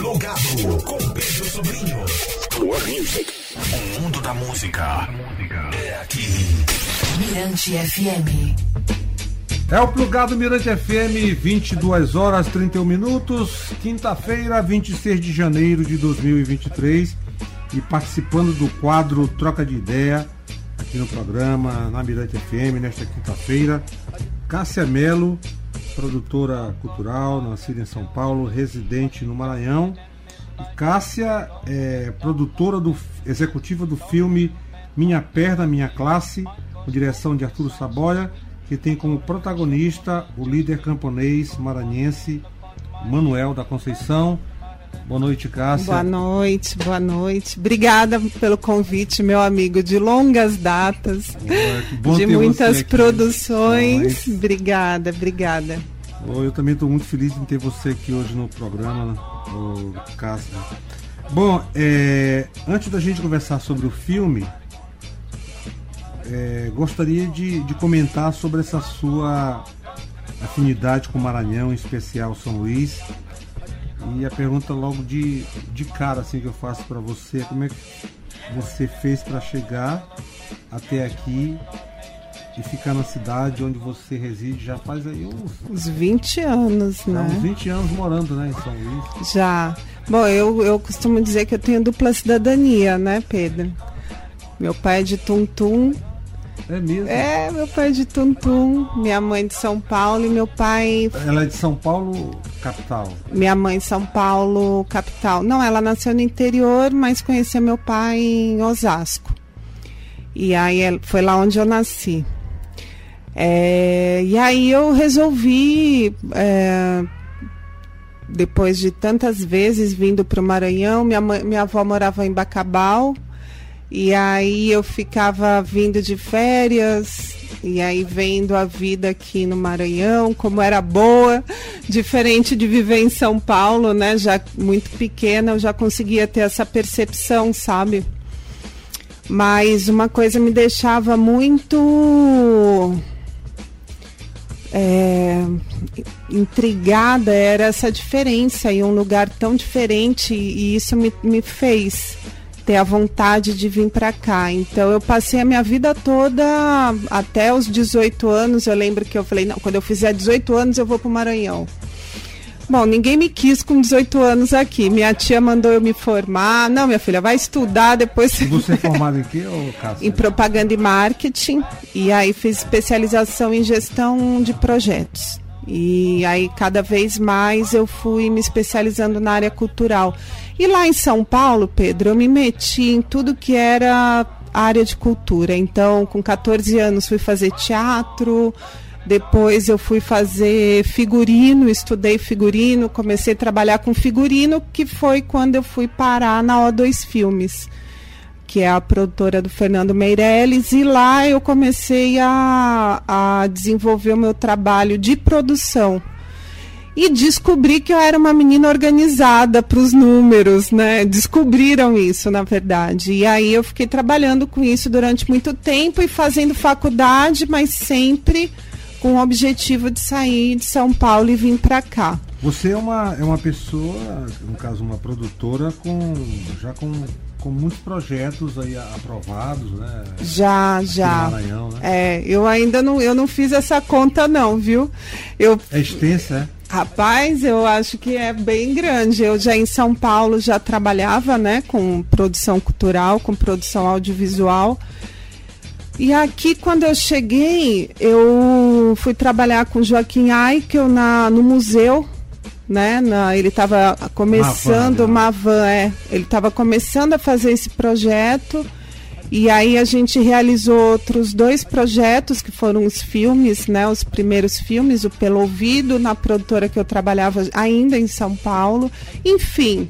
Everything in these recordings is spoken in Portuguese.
Plugado com Pedro Sobrinho. Plug Music. O mundo da música é aqui. Mirante FM. É o Plugado Mirante FM, 22 horas 31 minutos, quinta-feira, 26 de janeiro de 2023. E participando do quadro Troca de Ideia, aqui no programa, na Mirante FM, nesta quinta-feira, Cássia Melo, produtora cultural, nascida em São Paulo, residente no Maranhão. E Cássia é produtora do, executiva do filme Minha Perna, Minha Classe, com direção de Arturo Saboia, que tem como protagonista o líder camponês maranhense Manuel da Conceição. Boa noite, Cássia. Boa noite, boa noite. Obrigada pelo convite, meu amigo, de longas datas, Boa, de muitas produções. Obrigada, obrigada. Eu também estou muito feliz em ter você aqui hoje no programa, Cássia. Bom, é, antes da gente conversar sobre o filme, é, gostaria de, de comentar sobre essa sua afinidade com o Maranhão, em especial São Luís. E a pergunta logo de, de cara assim que eu faço para você, como é que você fez para chegar até aqui e ficar na cidade onde você reside já faz aí uns, uns 20 anos, né? Uns 20 anos morando, né, em São Luís. Já. Bom, eu, eu costumo dizer que eu tenho dupla cidadania, né, Pedro? Meu pai é de Tuntum é mesmo? É, meu pai é de Tuntum, minha mãe de São Paulo e meu pai. Ela é de São Paulo, capital? Minha mãe de São Paulo, capital. Não, ela nasceu no interior, mas conheceu meu pai em Osasco. E aí foi lá onde eu nasci. É, e aí eu resolvi. É, depois de tantas vezes vindo para o Maranhão, minha, mãe, minha avó morava em Bacabal, e aí eu ficava vindo de férias e aí vendo a vida aqui no Maranhão, como era boa, diferente de viver em São Paulo, né? Já muito pequena, eu já conseguia ter essa percepção, sabe? Mas uma coisa me deixava muito é, intrigada era essa diferença em um lugar tão diferente e isso me, me fez ter a vontade de vir para cá. Então eu passei a minha vida toda até os 18 anos. Eu lembro que eu falei, não, quando eu fizer 18 anos eu vou para o Maranhão. Bom, ninguém me quis com 18 anos aqui. Minha tia mandou eu me formar. Não, minha filha, vai estudar depois. E você é formada em quê, Cássia? Em propaganda e marketing. E aí fiz especialização em gestão de projetos. E aí cada vez mais eu fui me especializando na área cultural. E lá em São Paulo, Pedro, eu me meti em tudo que era área de cultura. Então, com 14 anos fui fazer teatro, depois eu fui fazer figurino, estudei figurino, comecei a trabalhar com figurino, que foi quando eu fui parar na O2 Filmes, que é a produtora do Fernando Meirelles, e lá eu comecei a, a desenvolver o meu trabalho de produção e descobri que eu era uma menina organizada para os números, né? Descobriram isso, na verdade. E aí eu fiquei trabalhando com isso durante muito tempo e fazendo faculdade, mas sempre com o objetivo de sair de São Paulo e vir para cá. Você é uma, é uma pessoa, no caso uma produtora com já com com muitos projetos aí aprovados, né? Já, já. Maranhão, né? É, eu ainda não, eu não fiz essa conta não, viu? Eu, é extensa, é? Rapaz, eu acho que é bem grande. Eu já em São Paulo já trabalhava, né, com produção cultural, com produção audiovisual. E aqui, quando eu cheguei, eu fui trabalhar com Joaquim Aikel na, no museu, né? Na, ele estava começando, uma van, é, ele estava começando a fazer esse projeto. E aí a gente realizou outros dois projetos que foram os filmes, né, os primeiros filmes, o Pelo Ouvido, na produtora que eu trabalhava ainda em São Paulo. Enfim.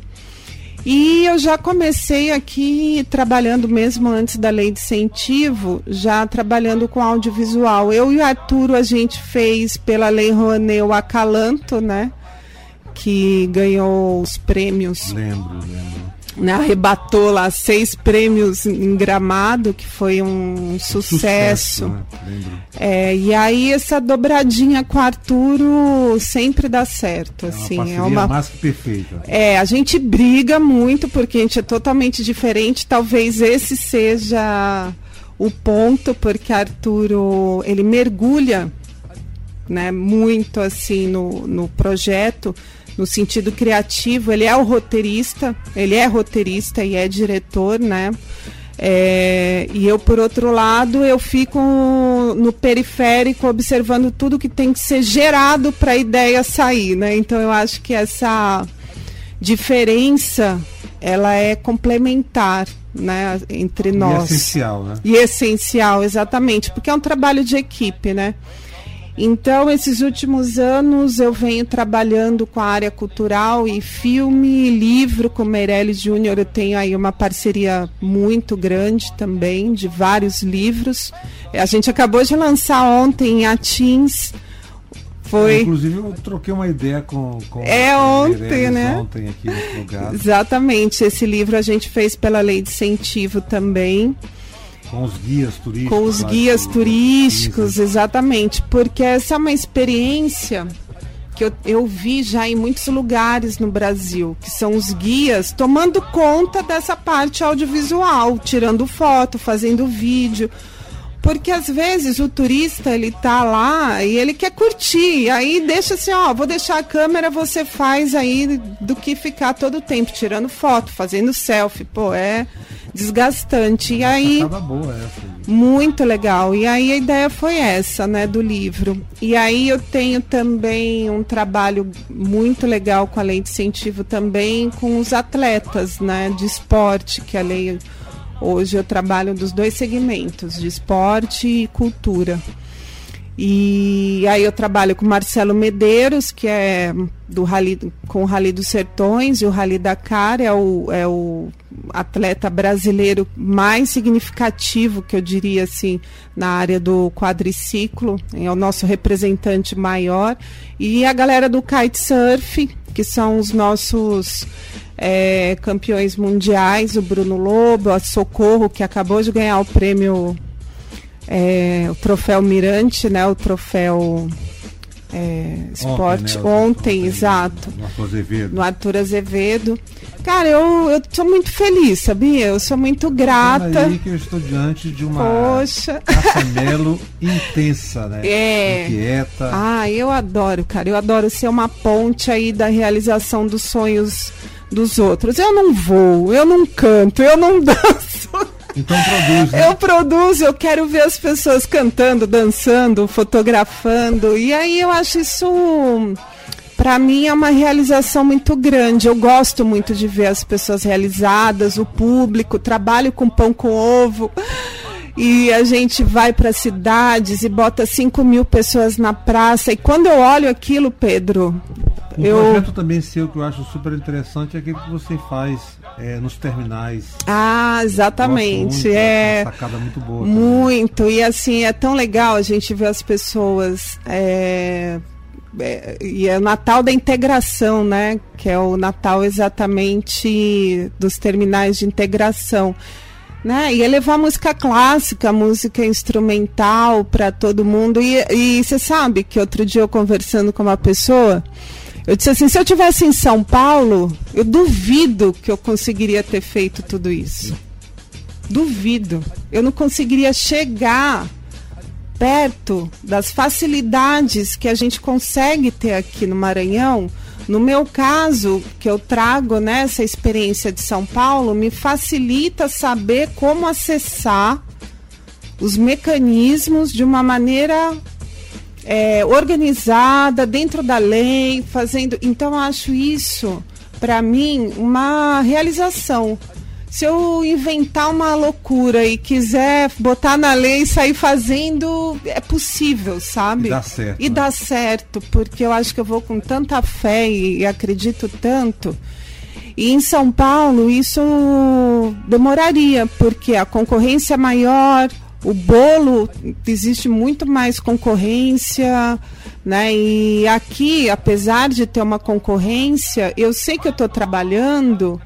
E eu já comecei aqui trabalhando mesmo antes da lei de incentivo, já trabalhando com audiovisual. Eu e o Arturo a gente fez pela lei Rouanet o Acalanto, né? Que ganhou os prêmios. Lembro, lembro né, arrebatou lá seis prêmios em Gramado, que foi um sucesso. Sucesso, né? Lembro. É, e aí essa dobradinha com o Arturo sempre dá certo, É assim, é uma mais que perfeita. é, a gente briga muito porque a gente é totalmente diferente. Talvez esse seja o ponto, porque Arturo ele mergulha, né, muito assim no, no projeto, no sentido criativo. Ele é o roteirista, ele é roteirista e é diretor, né? É, e eu, por outro lado, eu fico no periférico observando tudo que tem que ser gerado para a ideia sair, né? Então eu acho que essa diferença ela é complementar, né, entre E nós. essencial, né? E essencial, exatamente, porque é um trabalho de equipe, né? Então, esses últimos anos eu venho trabalhando com a área cultural e filme, livro com Meirelles Júnior. Eu tenho aí uma parceria muito grande também, de vários livros. A gente acabou de lançar ontem em Atins. Foi. Inclusive, eu troquei uma ideia com, com É, ontem, Meirelles né? Ontem aqui no Exatamente. Esse livro a gente fez pela lei de incentivo também. Com os guias turísticos. com os lá guias de- turísticos, de- exatamente, porque essa é uma experiência que eu, eu vi já em muitos lugares no Brasil, que são os guias tomando conta dessa parte audiovisual, tirando foto, fazendo vídeo. Porque às vezes o turista ele tá lá e ele quer curtir, aí deixa assim, ó, vou deixar a câmera, você faz aí do que ficar todo o tempo tirando foto, fazendo selfie, pô, é desgastante. E aí boa essa. muito legal. E aí a ideia foi essa, né, do livro. E aí eu tenho também um trabalho muito legal com a lei de incentivo também com os atletas, né, de esporte, que a lei hoje eu trabalho dos dois segmentos, de esporte e cultura. E aí eu trabalho com Marcelo Medeiros, que é do Rally, com o Rally dos Sertões, e o Rally Dakar é o, é o atleta brasileiro mais significativo, que eu diria assim, na área do quadriciclo, é o nosso representante maior. E a galera do kitesurf, que são os nossos é, campeões mundiais, o Bruno Lobo, a Socorro, que acabou de ganhar o prêmio é, o troféu Mirante, né? O troféu é, esporte né, ontem, exato, No Arthur Azevedo. no Arthur Azevedo. Cara, eu, eu sou muito feliz, sabia? Eu sou muito grata. aí que eu estou diante de uma Poxa. Cassamelo intensa, né? É. Inquieta. Ah, eu adoro, cara. Eu adoro ser uma ponte aí da realização dos sonhos dos outros. Eu não vou, eu não canto, eu não danço. Então produz, né? Eu produzo, eu quero ver as pessoas cantando, dançando, fotografando. E aí eu acho isso, para mim, é uma realização muito grande. Eu gosto muito de ver as pessoas realizadas, o público, trabalho com pão com ovo. E a gente vai para cidades e bota 5 mil pessoas na praça. E quando eu olho aquilo, Pedro, Um eu. projeto também seu que eu acho super interessante é aquele que você faz é, nos terminais. Ah, exatamente. Muito, é. Uma sacada muito boa. também. Muito, e assim, é tão legal a gente ver as pessoas. é, é, e é o Natal da integração, né? Que é o Natal exatamente dos terminais de integração. Né? E é levar música clássica, música instrumental para todo mundo. E e você sabe que outro dia eu conversando com uma pessoa, eu disse assim: se eu tivesse em São Paulo, eu duvido que eu conseguiria ter feito tudo isso. Duvido. Eu não conseguiria chegar perto das facilidades que a gente consegue ter aqui no Maranhão. No meu caso, que eu trago nessa experiência de São Paulo, me facilita saber como acessar os mecanismos de uma maneira é, organizada, dentro da lei, fazendo. Então, eu acho isso, para mim, uma realização. Se eu inventar uma loucura e quiser botar na lei e sair fazendo, é possível, sabe? E dá certo, E né? dá certo, porque eu acho que eu vou com tanta fé e, e acredito tanto. E em São Paulo isso demoraria, porque a concorrência é maior, o bolo existe muito mais concorrência, né? E aqui, apesar de ter uma concorrência, eu sei que eu estou trabalhando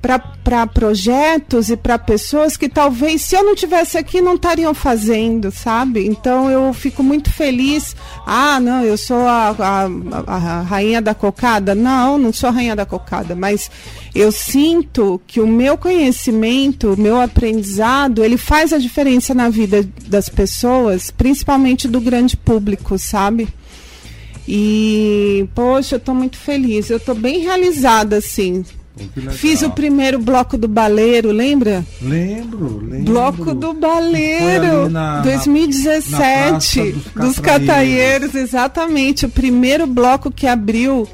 para projetos e para pessoas que talvez se eu não tivesse aqui não estariam fazendo, sabe? Então eu fico muito feliz. Ah, não, eu sou a, a, a, rainha da cocada. Não, não sou a rainha da cocada, mas eu sinto que o meu conhecimento, o meu aprendizado, ele faz a diferença na vida das pessoas, principalmente do grande público, sabe? E, poxa, eu estou muito feliz, eu estou bem realizada, assim. Fiz o primeiro bloco do Baleiro, lembra? Lembro, lembro. Bloco do Baleiro, na, 2017, na dos, dos Cataieiros, exatamente. O primeiro bloco que abriu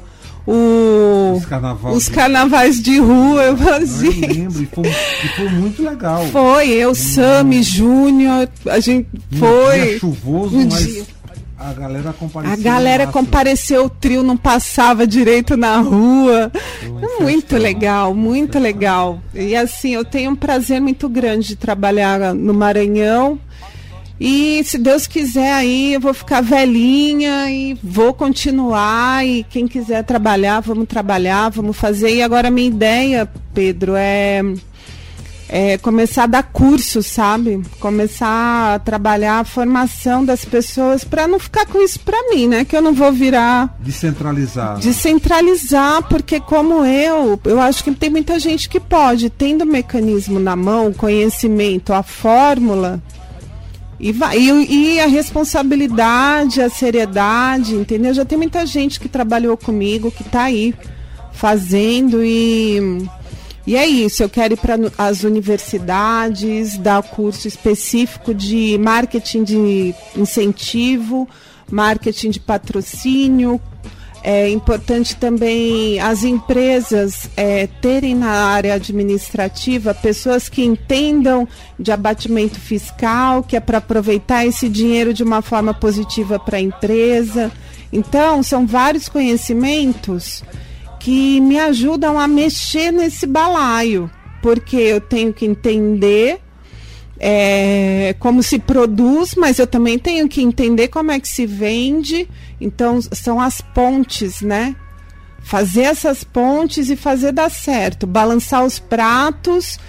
o, os, carnaval os de... carnavais de rua, eu fazia. Eu lembro, e foi, e foi muito legal. Foi, eu, hum. Sami, Júnior, a gente um foi. Dia chuvoso, um mas dia. A galera compareceu. A galera compareceu, o trio não passava direito na rua. Muito legal, muito legal. E assim, eu tenho um prazer muito grande de trabalhar no Maranhão e se Deus quiser aí, eu vou ficar velhinha e vou continuar. E quem quiser trabalhar, vamos trabalhar, vamos fazer. E agora a minha ideia, Pedro, é, é começar a dar curso, sabe? Começar a trabalhar a formação das pessoas para não ficar com isso para mim, né? Que eu não vou virar. Descentralizar. Descentralizar, porque como eu, eu acho que tem muita gente que pode, tendo o mecanismo na mão, o conhecimento, a fórmula e, vai, e, e, a responsabilidade, a seriedade, entendeu? Já tem muita gente que trabalhou comigo, que está aí fazendo e, e é isso. Eu quero ir para as universidades, dar curso específico de marketing de incentivo, marketing de patrocínio, é importante também as empresas é, terem na área administrativa pessoas que entendam de abatimento fiscal, que é para aproveitar esse dinheiro de uma forma positiva para a empresa. Então, são vários conhecimentos que me ajudam a mexer nesse balaio, porque eu tenho que entender é, como se produz, mas eu também tenho que entender como é que se vende. Então, são as pontes, né? Fazer essas pontes e fazer dar certo, balançar os pratos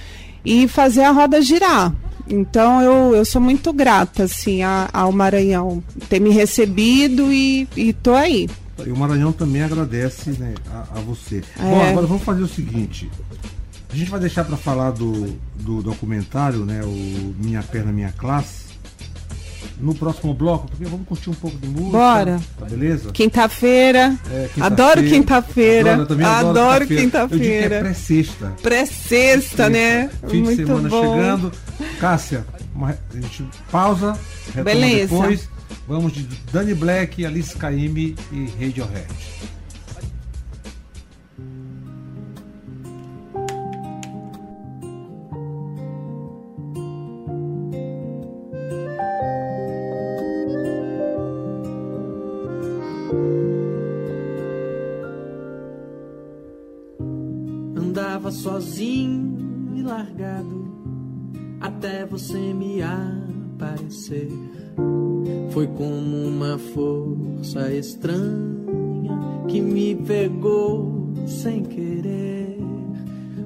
e fazer a roda girar. Então, eu, eu sou muito grata, assim, a, ao Maranhão ter me recebido e, e tô aí. E o Maranhão também agradece né, a, a você. É. Bom, agora vamos fazer o seguinte. A gente vai deixar para falar do, do documentário, né? O Minha Perna Minha Classe. No próximo bloco, porque vamos curtir um pouco de música. Bora. Tá beleza? Quinta-feira. É, quinta adoro quinta-feira. Adoro, adoro quinta-feira. é pré-sexta. Pré-sexta, né? Fim Muito de semana bom. chegando. Cássia, uma, a gente pausa. Beleza. Depois. Vamos de Dani Black, Alice Caymmi e Radiohead. Força estranha que me pegou sem querer.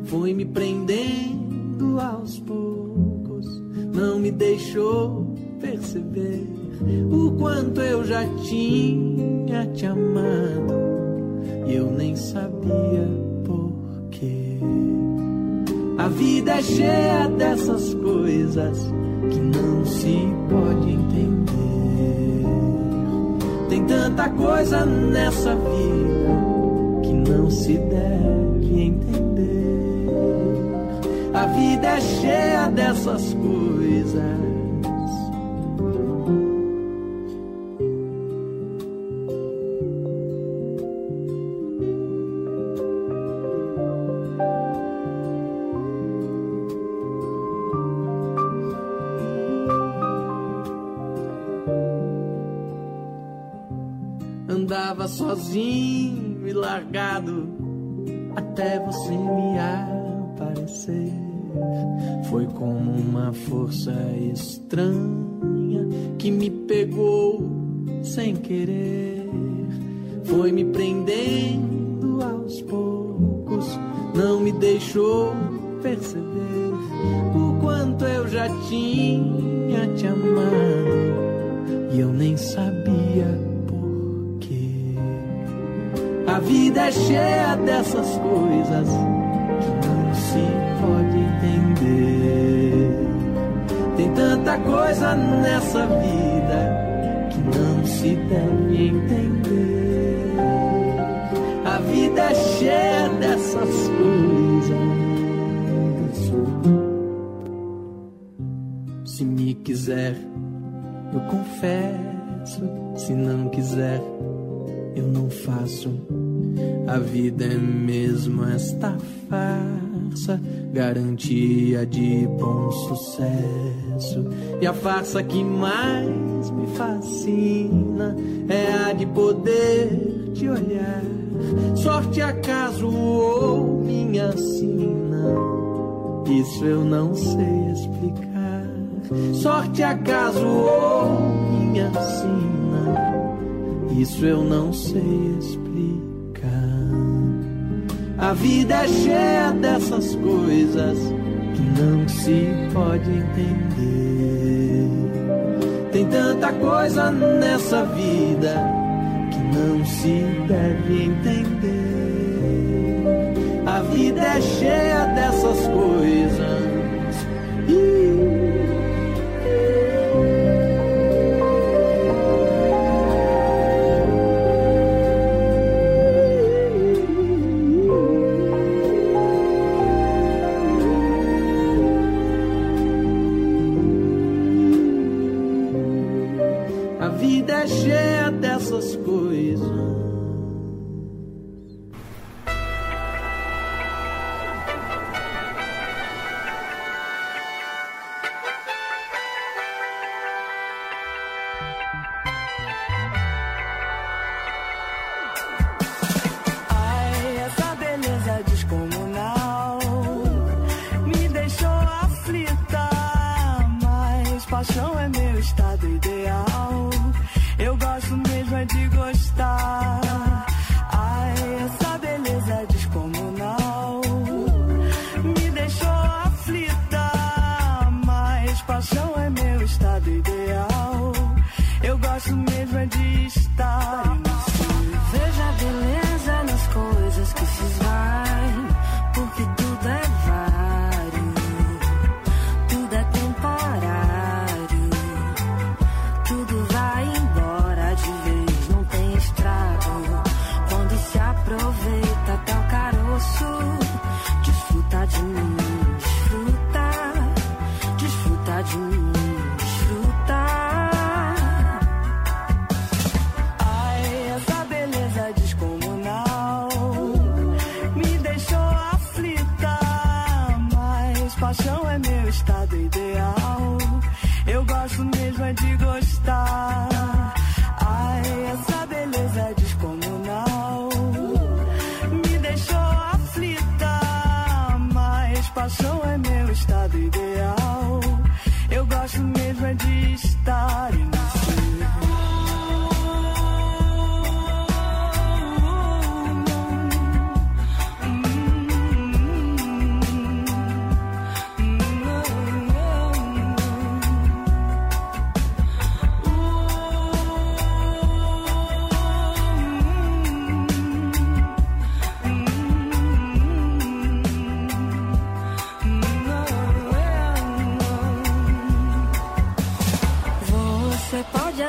Foi me prendendo aos poucos, não me deixou perceber o quanto eu já tinha te amado e eu nem sabia por quê. A vida é cheia dessas coisas tanta coisa nessa vida que não se deve entender. A vida é cheia dessas coisas força estranha confesso, se não quiser, eu não faço. A vida é mesmo esta farsa, garantia de bom sucesso. E a farsa que mais me fascina é a de poder te olhar. Sorte, acaso ou minha sina, isso eu não sei explicar sorte acaso ou minha sina. Isso eu não sei explicar. A vida é cheia dessas coisas que não se pode entender. Tem tanta coisa nessa vida que não se deve entender. A vida é cheia dessas coisas. E vida é cheia dessas coisas. faço mesmo é de gostar.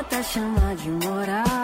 Tá chamar de moral.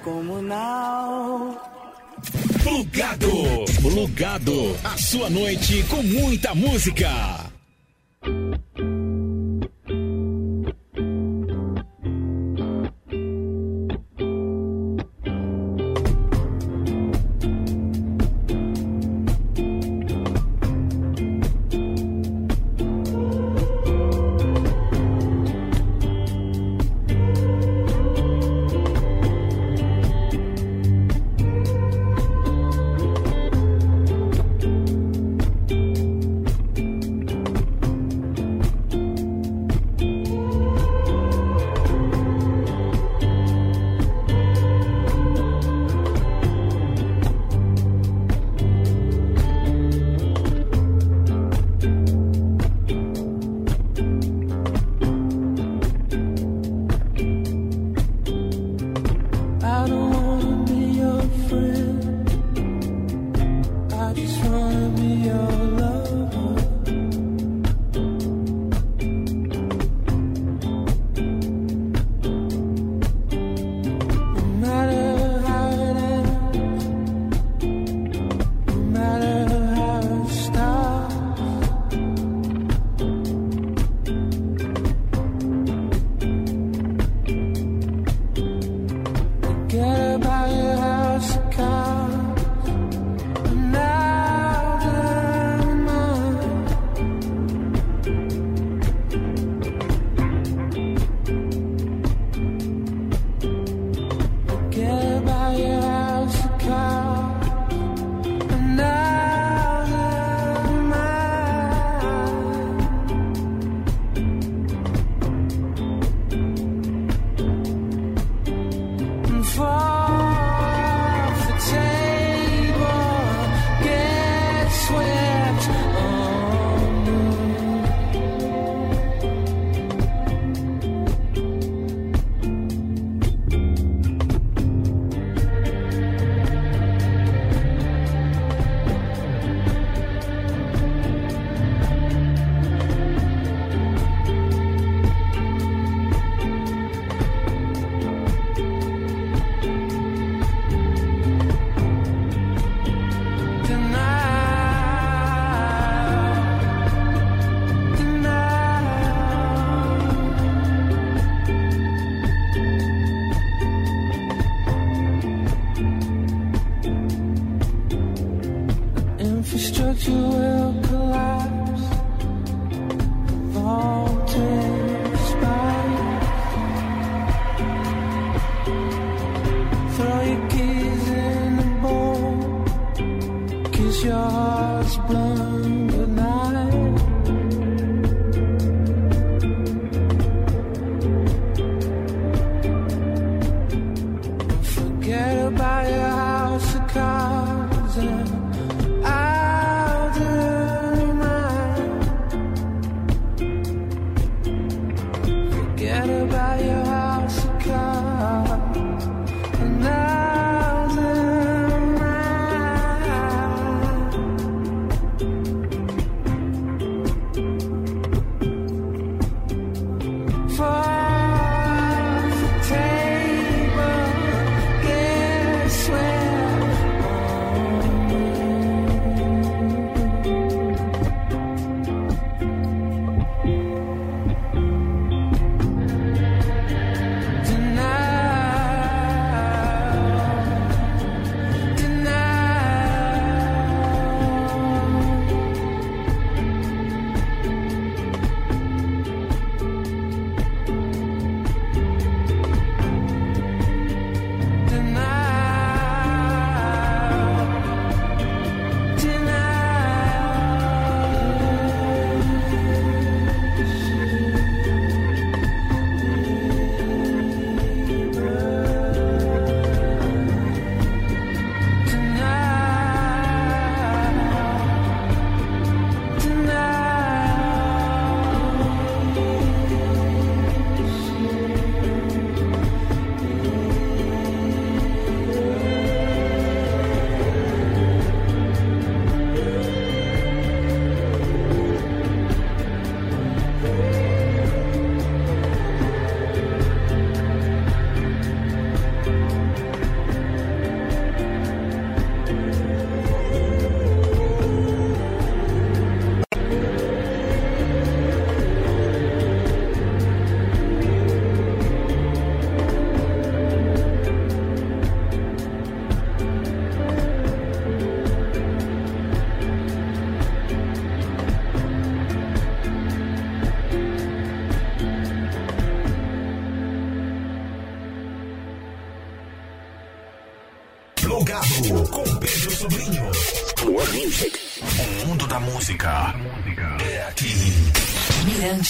Descomunal. Plugado. Plugado. A sua noite com muita música.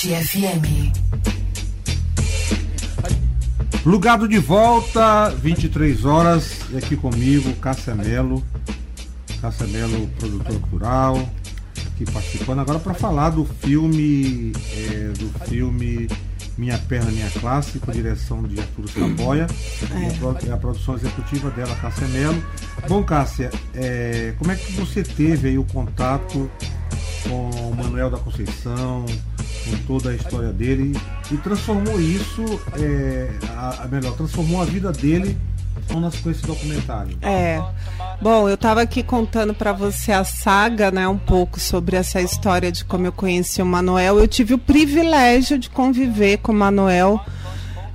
Mirante FM. Plugado de volta, 23 horas, e aqui comigo, Cássia Melo. Cássia Melo, produtor cultural, aqui participando agora para falar do filme, é, do filme Minha Perna, Minha Classe, com direção de Arturo Saboia, a pro- e a produção executiva dela, Cássia Melo. Bom, Cássia, é, como é que você teve aí o contato com o Manuel da Conceição, com toda a história dele e transformou isso, é, a, a melhor, transformou a vida dele com esse documentário. É. Bom, eu estava aqui contando para você a saga, né, um pouco sobre essa história de como eu conheci o Manuel. Eu tive o privilégio de conviver com o Manuel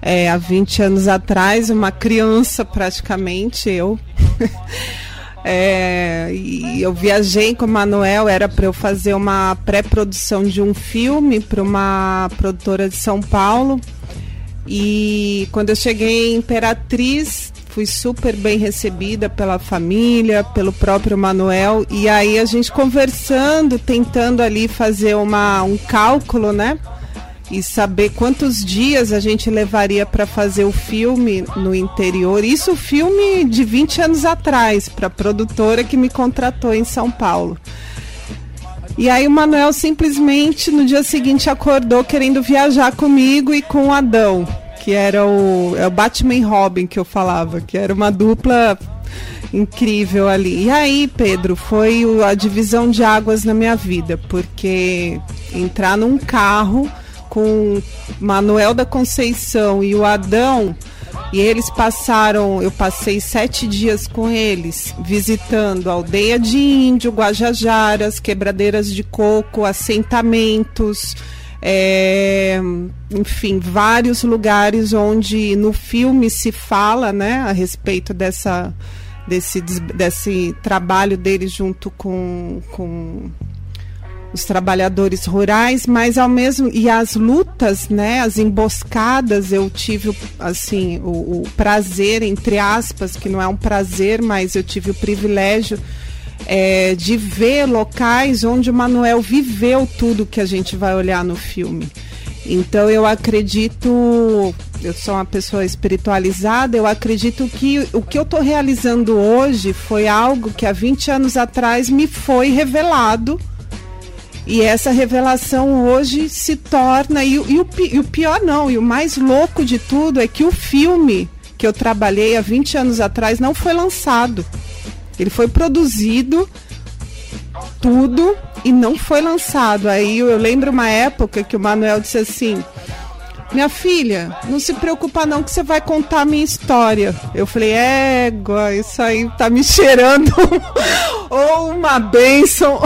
é, há 20 anos atrás, uma criança praticamente, eu. É, e eu viajei com o Manuel, era para eu fazer uma pré-produção de um filme para uma produtora de São Paulo. E quando eu cheguei em Imperatriz, fui super bem recebida pela família, pelo próprio Manuel. E aí a gente conversando, tentando ali fazer uma, um cálculo, né? E saber quantos dias a gente levaria para fazer o filme no interior. Isso filme de 20 anos atrás, para a produtora que me contratou em São Paulo. E aí o Manuel simplesmente no dia seguinte acordou querendo viajar comigo e com o Adão, que era o, é o Batman Robin que eu falava, que era uma dupla incrível ali. E aí, Pedro, foi a divisão de águas na minha vida, porque entrar num carro com Manuel da Conceição e o Adão e eles passaram, eu passei sete dias com eles, visitando aldeia de índio, Guajajaras, quebradeiras de coco, assentamentos, é, enfim, vários lugares onde no filme se fala né, a respeito dessa, desse, des- desse trabalho deles junto com, com os trabalhadores rurais, mas ao mesmo e as lutas, né, as emboscadas, eu tive assim o, o prazer entre aspas, que não é um prazer, mas eu tive o privilégio é, de ver locais onde o Manuel viveu tudo que a gente vai olhar no filme. Então eu acredito, eu sou uma pessoa espiritualizada, eu acredito que o que eu estou realizando hoje foi algo que há 20 anos atrás me foi revelado. E essa revelação hoje se torna. E, o- e o, e o pior não, e o mais louco de tudo é que o filme que eu trabalhei há 20 anos atrás não foi lançado. Ele foi produzido, tudo, e não foi lançado. Aí eu lembro uma época que o Manuel disse assim. Minha filha, não se preocupa não que você vai contar a minha história. Eu falei, égua, isso aí tá me cheirando ou uma bênção.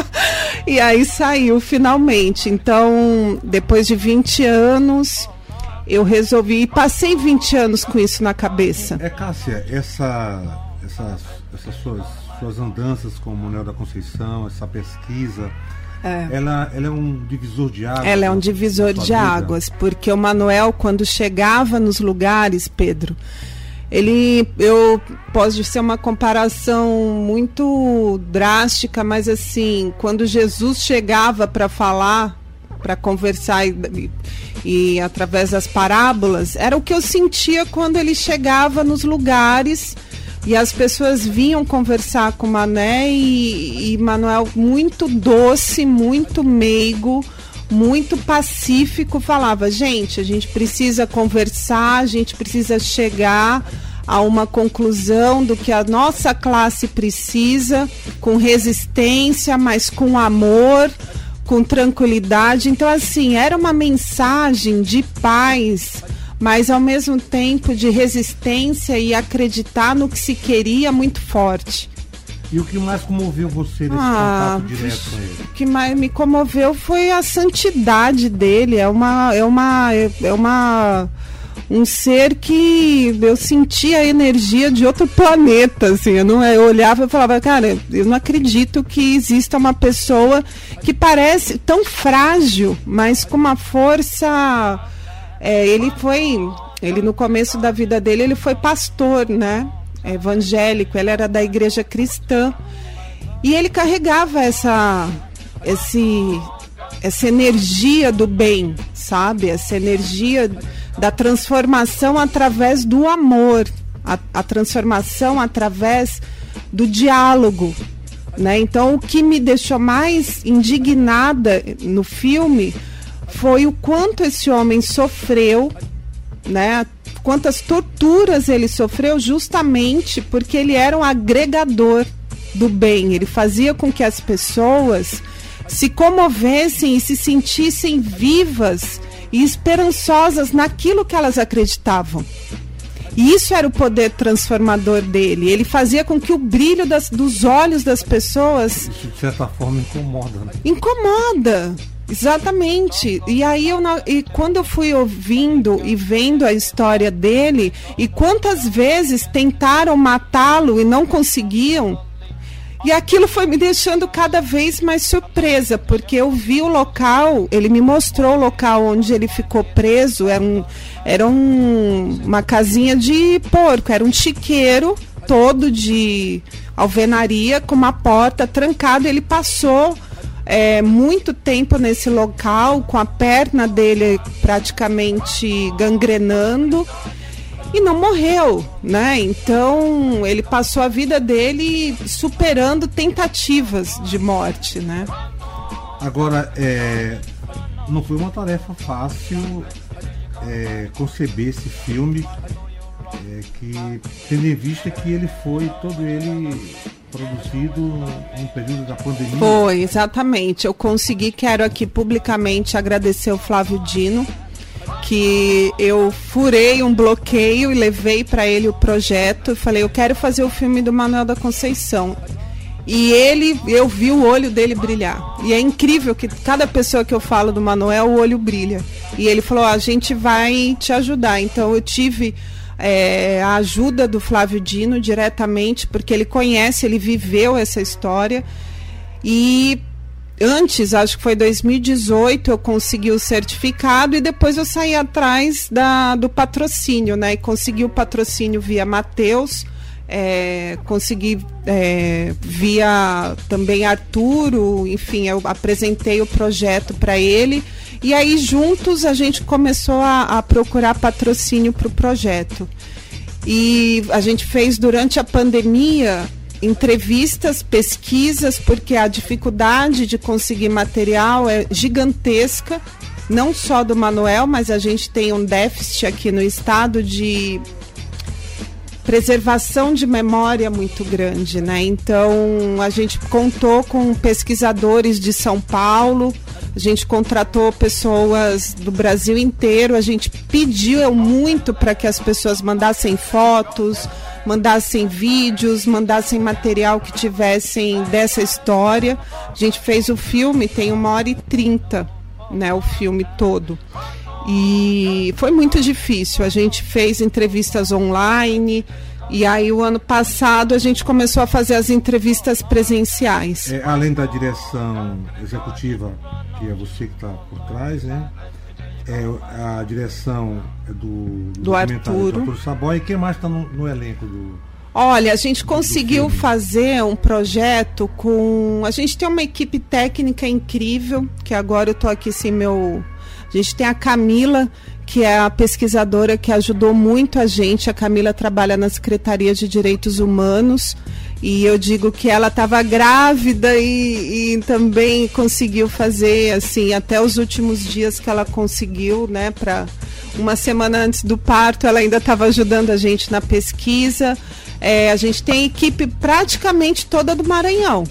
e aí saiu finalmente. Então, depois de 20 anos, eu resolvi. E passei 20 anos com isso na cabeça. É, Cássia, essa, essas, essas suas, suas andanças com o Manuel da Conceição, essa pesquisa, ela, ela é um divisor de águas? Ela é um divisor de vida? águas, porque o Manuel, quando chegava nos lugares, Pedro, ele, eu posso ser uma comparação muito drástica, mas assim, quando Jesus chegava para falar, para conversar e, e através das parábolas, era o que eu sentia quando ele chegava nos lugares e as pessoas vinham conversar com Mané e, e Manuel muito doce, muito meigo, muito pacífico, falava, gente, a gente precisa conversar, a gente precisa chegar a uma conclusão do que a nossa classe precisa, com resistência, mas com amor, com tranquilidade. Então, assim, era uma mensagem de paz, mas ao mesmo tempo de resistência e acreditar no que se queria muito forte. E o que mais comoveu você nesse Ah, contato direto com ele? O que mais me comoveu foi a santidade dele. É uma, é uma, é uma um ser que eu sentia a energia de outro planeta, assim. Eu não, eu olhava e falava, cara, eu não acredito que exista uma pessoa que parece tão frágil, mas com uma força. É, ele foi, ele no começo da vida dele, ele foi pastor, né? evangélico, ele era da igreja cristã. E ele carregava essa, esse, essa energia do bem, sabe? Essa energia da transformação através do amor, a, a transformação através do diálogo. Né? Então, o que me deixou mais indignada no filme foi o quanto esse homem sofreu, né? quantas torturas ele sofreu, justamente porque ele era um agregador do bem. Ele fazia com que as pessoas se comovessem e se sentissem vivas e esperançosas naquilo que elas acreditavam. E isso era o poder transformador dele. Ele fazia com que o brilho das, dos olhos das pessoas. Isso, de certa forma, incomoda, né? Incomoda. Exatamente. E aí eu e quando eu fui ouvindo e vendo a história dele e quantas vezes tentaram matá-lo e não conseguiam, e aquilo foi me deixando cada vez mais surpresa, porque eu vi o local, ele me mostrou o local onde ele ficou preso, era, um, era um, uma casinha de porco, era um chiqueiro todo de alvenaria, com uma porta trancada. Ele passou é, muito tempo nesse local, com a perna dele praticamente gangrenando e não morreu, né? Então ele passou a vida dele superando tentativas de morte, né? Agora, é, não foi uma tarefa fácil é, conceber esse filme, é, que tendo em vista que ele foi todo ele produzido no período da pandemia. Foi, exatamente. Eu consegui, quero aqui publicamente agradecer o Flávio Dino que eu furei um bloqueio e levei para ele o projeto e falei, eu quero fazer o filme do Manuel da Conceição. E ele, eu vi o olho dele brilhar. E é incrível que cada pessoa que eu falo do Manuel, o olho brilha. E ele falou: a gente vai te ajudar. Então eu tive é, a ajuda do Flávio Dino diretamente, porque ele conhece, ele viveu essa história. E antes, acho que foi 2018, eu consegui o certificado e depois eu saí atrás da, do patrocínio, né? E consegui o patrocínio via Mateus, é, consegui é, via também Arturo, enfim, eu apresentei o projeto para ele. E aí, juntos, a gente começou a, a procurar patrocínio para o projeto. E a gente fez durante a pandemia entrevistas, pesquisas, porque a dificuldade de conseguir material é gigantesca, não só do Manuel, mas a gente tem um déficit aqui no estado de preservação de memória muito grande, né? Então a gente contou com pesquisadores de São Paulo, a gente contratou pessoas do Brasil inteiro, a gente pediu muito para que as pessoas mandassem fotos, mandassem vídeos, mandassem material que tivessem dessa história. A gente fez o filme, tem uma hora e trinta, né, o filme todo. E foi muito difícil. A gente fez entrevistas online. E aí, o ano passado, a gente começou a fazer as entrevistas presenciais. É, além da direção executiva, que é você que está por trás, né? é a direção é do, do, do Arturo. Arturo Saboy. E quem mais está no, no, elenco do. Olha, a gente conseguiu fazer um projeto com. A gente tem uma equipe técnica incrível, que agora eu estou aqui sem meu. A gente tem a Camila, que é a pesquisadora que ajudou muito a gente. A Camila trabalha na Secretaria de Direitos Humanos. E eu digo que ela estava grávida e, e, também conseguiu fazer assim até os últimos dias que ela conseguiu, né? Para uma semana antes do parto, ela ainda estava ajudando a gente na pesquisa. É, a gente tem equipe praticamente toda do Maranhão.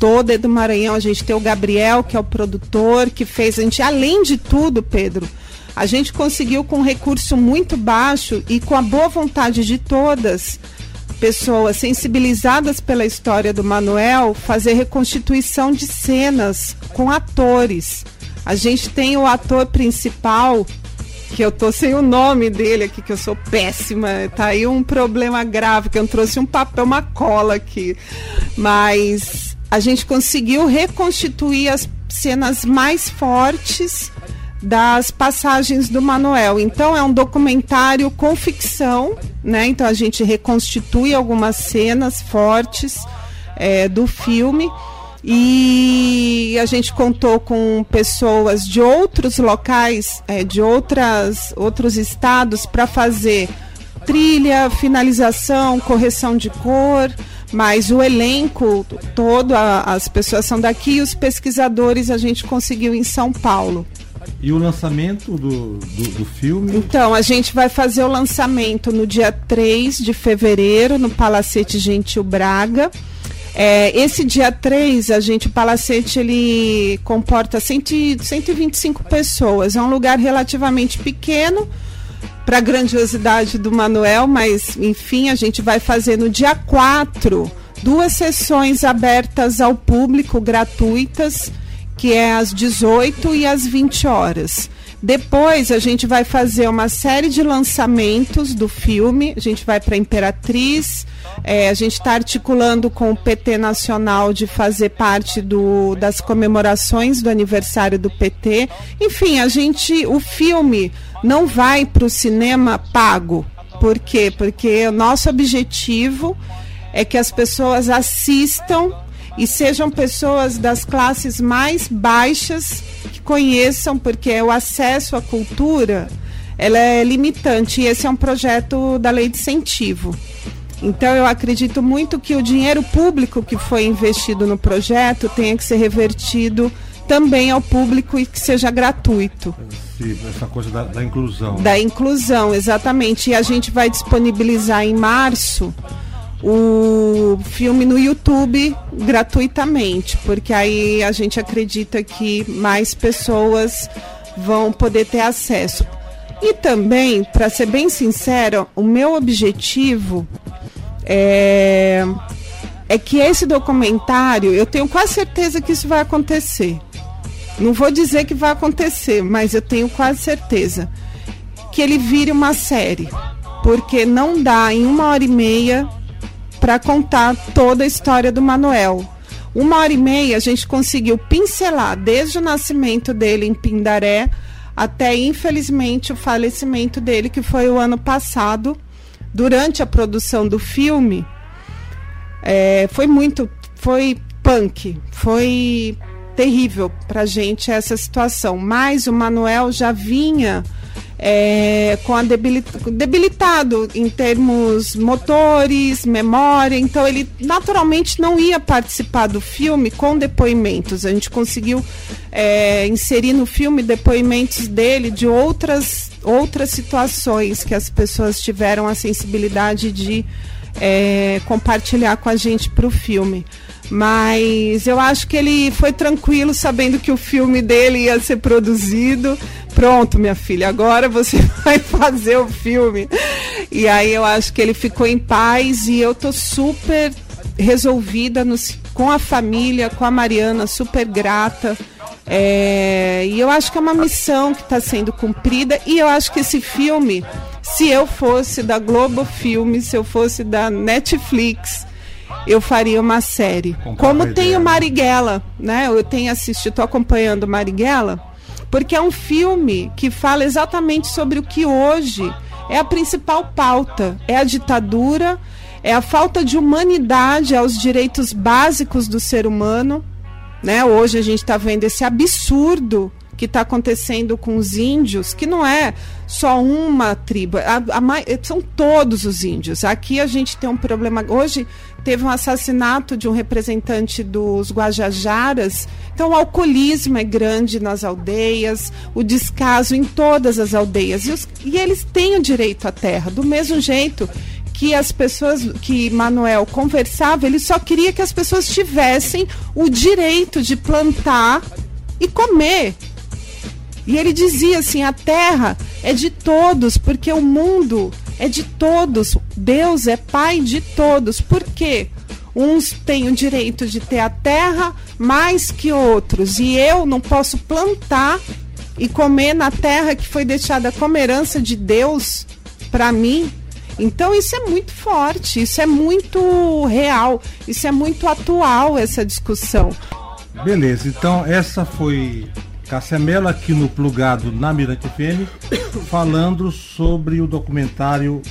Toda é do Maranhão. A gente tem o Gabriel, que é o produtor, que fez a gente, além de tudo, Pedro, a gente conseguiu com um recurso muito baixo e com a boa vontade de todas pessoas sensibilizadas pela história do Manuel fazer reconstituição de cenas com atores. A gente tem o ator principal, que eu tô sem o nome dele aqui, que eu sou péssima. Tá aí um problema grave, que eu trouxe um papel, uma cola aqui. Mas a gente conseguiu reconstituir as cenas mais fortes das passagens do Manuel. Então é um documentário com ficção, né? Então a gente reconstitui algumas cenas fortes é, do filme e a gente contou com pessoas de outros locais, é, de outras, outros estados para fazer trilha, finalização, correção de cor, mas o elenco todo, a, as pessoas são daqui e os pesquisadores a gente conseguiu em São Paulo. E o lançamento do, do, do, filme? Então, a gente vai fazer o lançamento no dia 3 de fevereiro, no Palacete Gentil Braga. É, esse dia 3, a gente, o Palacete, ele comporta 100, 125 pessoas. É um lugar relativamente pequeno para a grandiosidade do Manuel, mas, enfim, a gente vai fazer no dia 4 duas sessões abertas ao público, gratuitas que é às 18 e às 20 horas. Depois a gente vai fazer uma série de lançamentos do filme. A gente vai para Imperatriz. É, a gente está articulando com o PT Nacional de fazer parte do, das comemorações do aniversário do PT. Enfim, a gente, o filme não vai para o cinema pago. Por quê? Porque o nosso objetivo é que as pessoas assistam e sejam pessoas das classes mais baixas que conheçam, porque o acesso à cultura ela é limitante e esse é um projeto da lei de incentivo. Então eu acredito muito que o dinheiro público que foi investido no projeto tenha que ser revertido também ao público e que seja gratuito. Essa coisa da, da inclusão. Da inclusão, exatamente. E a gente vai disponibilizar em março o filme no YouTube gratuitamente, porque aí a gente acredita que mais pessoas vão poder ter acesso. E também, para ser bem sincero, o meu objetivo é, é que esse documentário, eu tenho quase certeza que isso vai acontecer. Não vou dizer que vai acontecer, mas eu tenho quase certeza que ele vire uma série. Porque não dá em uma hora e meia para contar toda a história do Manuel. Uma hora e meia a gente conseguiu pincelar desde o nascimento dele em Pindaré até, infelizmente, o falecimento dele, que foi o ano passado, durante a produção do filme. É, foi muito. Foi punk, foi terrível para gente essa situação. Mas o Manuel já vinha é, com a debilitado em termos motores, memória, então ele naturalmente não ia participar do filme com depoimentos. A gente conseguiu é, inserir no filme depoimentos dele de outras, outras situações que as pessoas tiveram a sensibilidade de é, compartilhar com a gente para o filme. Mas eu acho que ele foi tranquilo sabendo que o filme dele ia ser produzido. Pronto, minha filha, agora você vai fazer o filme. E aí eu acho que ele ficou em paz e eu tô super resolvida no, com a família, com a Mariana, super grata. É, e eu acho que é uma missão que está sendo cumprida. E eu acho que esse filme, se eu fosse da Globo Filmes, se eu fosse da Netflix, eu faria uma série. Como tem o Marighella, né? Eu tenho assistido, estou acompanhando Marighella, porque é um filme que fala exatamente sobre o que hoje é a principal pauta, é a ditadura, é a falta de humanidade aos direitos básicos do ser humano, né? Hoje a gente está vendo esse absurdo que está acontecendo com os índios, que não é só uma tribo, a, a, são todos os índios. Aqui a gente tem um problema. Hoje teve um assassinato de um representante dos Guajajaras. Então, o alcoolismo é grande nas aldeias, o descaso em todas as aldeias. E, os, e eles têm o direito à terra, do mesmo jeito que as pessoas que Manuel conversava, ele só queria que as pessoas tivessem o direito de plantar e comer. E ele dizia assim: a terra é de todos, porque o mundo é de todos. Deus é pai de todos. Por quê? Uns têm o direito de ter a terra mais que outros. E eu não posso plantar e comer na terra que foi deixada como herança de Deus para mim. Então isso é muito forte, isso é muito real, isso é muito atual essa discussão. Beleza, então essa foi Cássia Mello aqui no Plugado na Mirante FM, falando sobre o documentário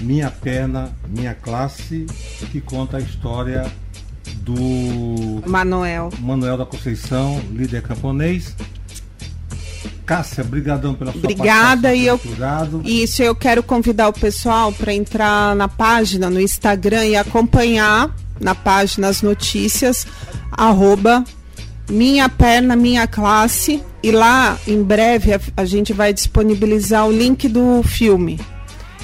Minha Perna, Minha Classe, que conta a história do Manuel. Manuel da Conceição, líder camponês. Cássia, brigadão pela sua Obrigada e eu Plugado. Isso, eu quero convidar o pessoal para entrar na página no Instagram e acompanhar na página as notícias arroba minha perna, minha classe. E lá, em breve, a, a gente vai disponibilizar o link do filme.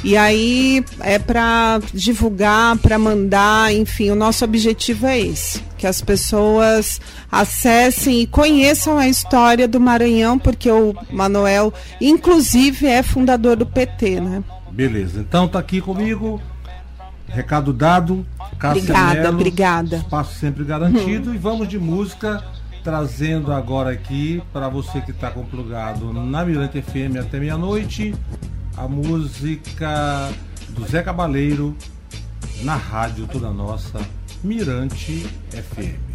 E aí é para divulgar, para mandar, enfim, o nosso objetivo é esse, que as pessoas acessem e conheçam a história do Maranhão, porque o Manuel, inclusive, é fundador do PT, né? Beleza, então tá aqui comigo, recado dado, Cássia Obrigada, Mello, obrigada. espaço sempre garantido e vamos de música trazendo agora aqui para você que está complugado na Mirante FM até meia-noite a música do Zé Cabaleiro na rádio toda nossa Mirante FM.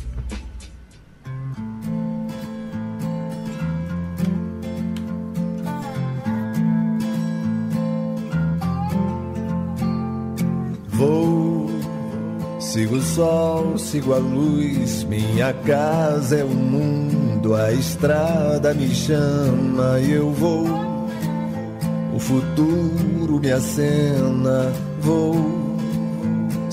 Sigo o sol, sigo a luz. Minha casa é o mundo, a estrada me chama e eu vou. O futuro me acena, vou.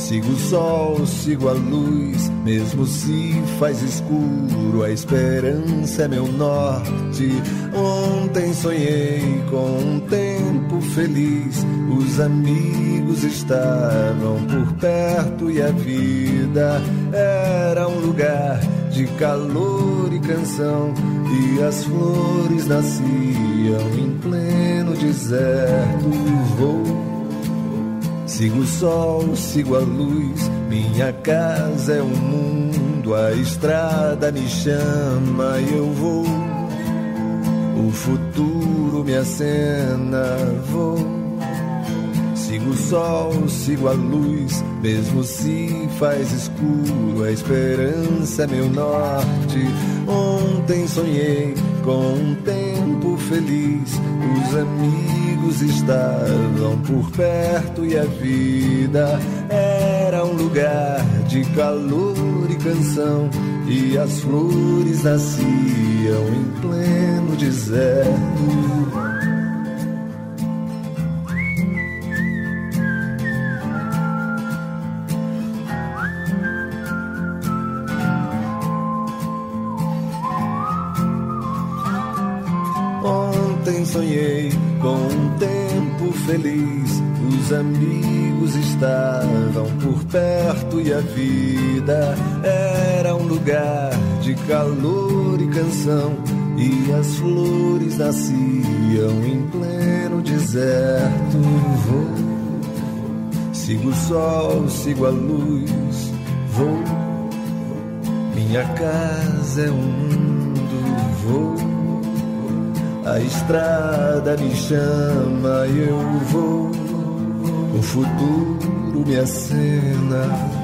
Sigo o sol, sigo a luz, mesmo se faz escuro, a esperança é meu norte. Ontem sonhei com um tempo feliz, os amigos estavam por perto e a vida era um lugar de calor e canção, e as flores nasciam em pleno deserto. Vou Sigo o sol, sigo a luz, minha casa é o mundo, a estrada me chama e eu vou. O futuro me acena, vou. Sigo o sol, sigo a luz, mesmo se faz escuro, a esperança é meu norte. Ontem sonhei com um tempo feliz, os amigos estavam por perto e a vida era um lugar de calor e canção, e as flores nasciam feliz. Os amigos estavam por perto e a vida era um lugar de calor e canção. E as flores nasciam em pleno deserto. Vou, sigo o sol, sigo a luz. Vou, minha casa é um mundo. Vou. A estrada me chama e eu vou. O futuro me acena.